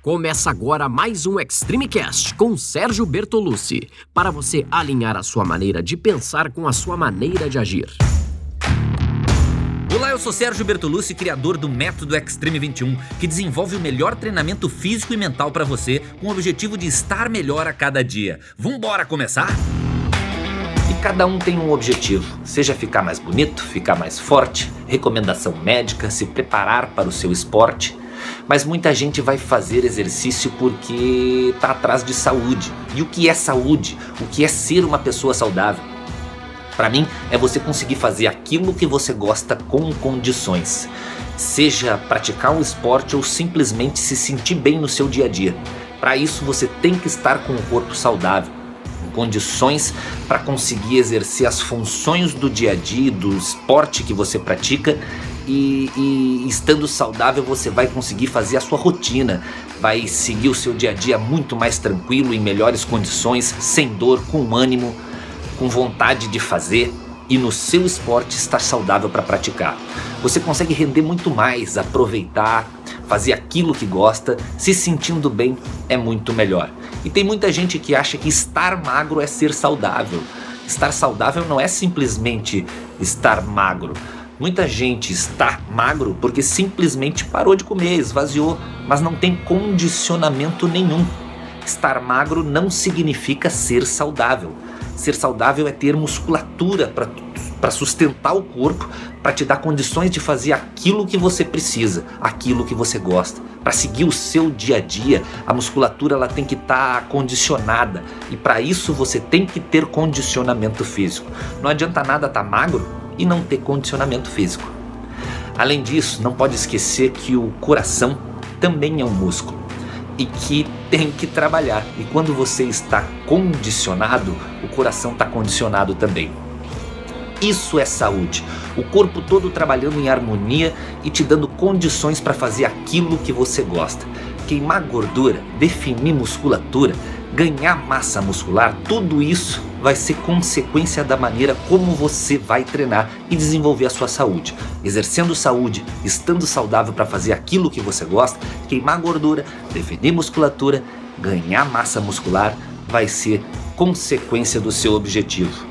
Começa agora mais um Extreme Cast com Sérgio Bertolucci, para você alinhar a sua maneira de pensar com a sua maneira de agir. Olá, eu sou Sérgio Bertolucci, criador do Método Extreme 21, que desenvolve o melhor treinamento físico e mental para você, com o objetivo de estar melhor a cada dia. Vambora começar? E cada um tem um objetivo, seja ficar mais bonito, ficar mais forte, recomendação médica, se preparar para o seu esporte mas muita gente vai fazer exercício porque está atrás de saúde. E o que é saúde? O que é ser uma pessoa saudável? Para mim, é você conseguir fazer aquilo que você gosta com condições. Seja praticar um esporte ou simplesmente se sentir bem no seu dia a dia. Para isso, você tem que estar com o corpo saudável, em condições para conseguir exercer as funções do dia a dia, do esporte que você pratica e, e, estando saudável você vai conseguir fazer a sua rotina, vai seguir o seu dia a dia muito mais tranquilo, em melhores condições, sem dor, com ânimo, com vontade de fazer e no seu esporte estar saudável para praticar. Você consegue render muito mais, aproveitar, fazer aquilo que gosta, se sentindo bem é muito melhor. E tem muita gente que acha que estar magro é ser saudável. Estar saudável não é simplesmente estar magro. Muita gente está magro porque simplesmente parou de comer, esvaziou, mas não tem condicionamento nenhum. Estar magro não significa ser saudável. Ser saudável é ter musculatura para sustentar o corpo, para te dar condições de fazer aquilo que você precisa, aquilo que você gosta. Para seguir o seu dia a dia, a musculatura ela tem que estar tá condicionada e para isso você tem que ter condicionamento físico. Não adianta nada estar tá magro e não ter condicionamento físico. Além disso, não pode esquecer que o coração também é um músculo e que tem que trabalhar. E quando você está condicionado, o coração está condicionado também. Isso é saúde. O corpo todo trabalhando em harmonia e te dando condições para fazer aquilo que você gosta. Queimar gordura, definir musculatura, ganhar massa muscular, tudo isso vai ser consequência da maneira como você vai treinar e desenvolver a sua saúde. Exercendo saúde, estando saudável para fazer aquilo que você gosta, queimar gordura, definir musculatura, ganhar massa muscular, vai ser consequência do seu objetivo.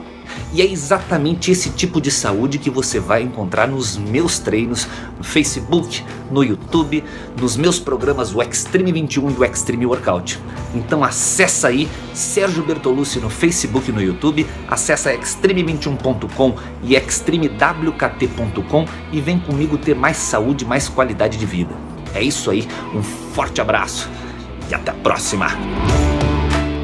E é exatamente esse tipo de saúde que você vai encontrar nos meus treinos no Facebook, no YouTube, nos meus programas o Extreme 21 e o Extreme Workout. Então acessa aí Sérgio Bertolucci no Facebook e no YouTube, acessa extreme21.com e extremewkt.com e vem comigo ter mais saúde, mais qualidade de vida. É isso aí, um forte abraço e até a próxima!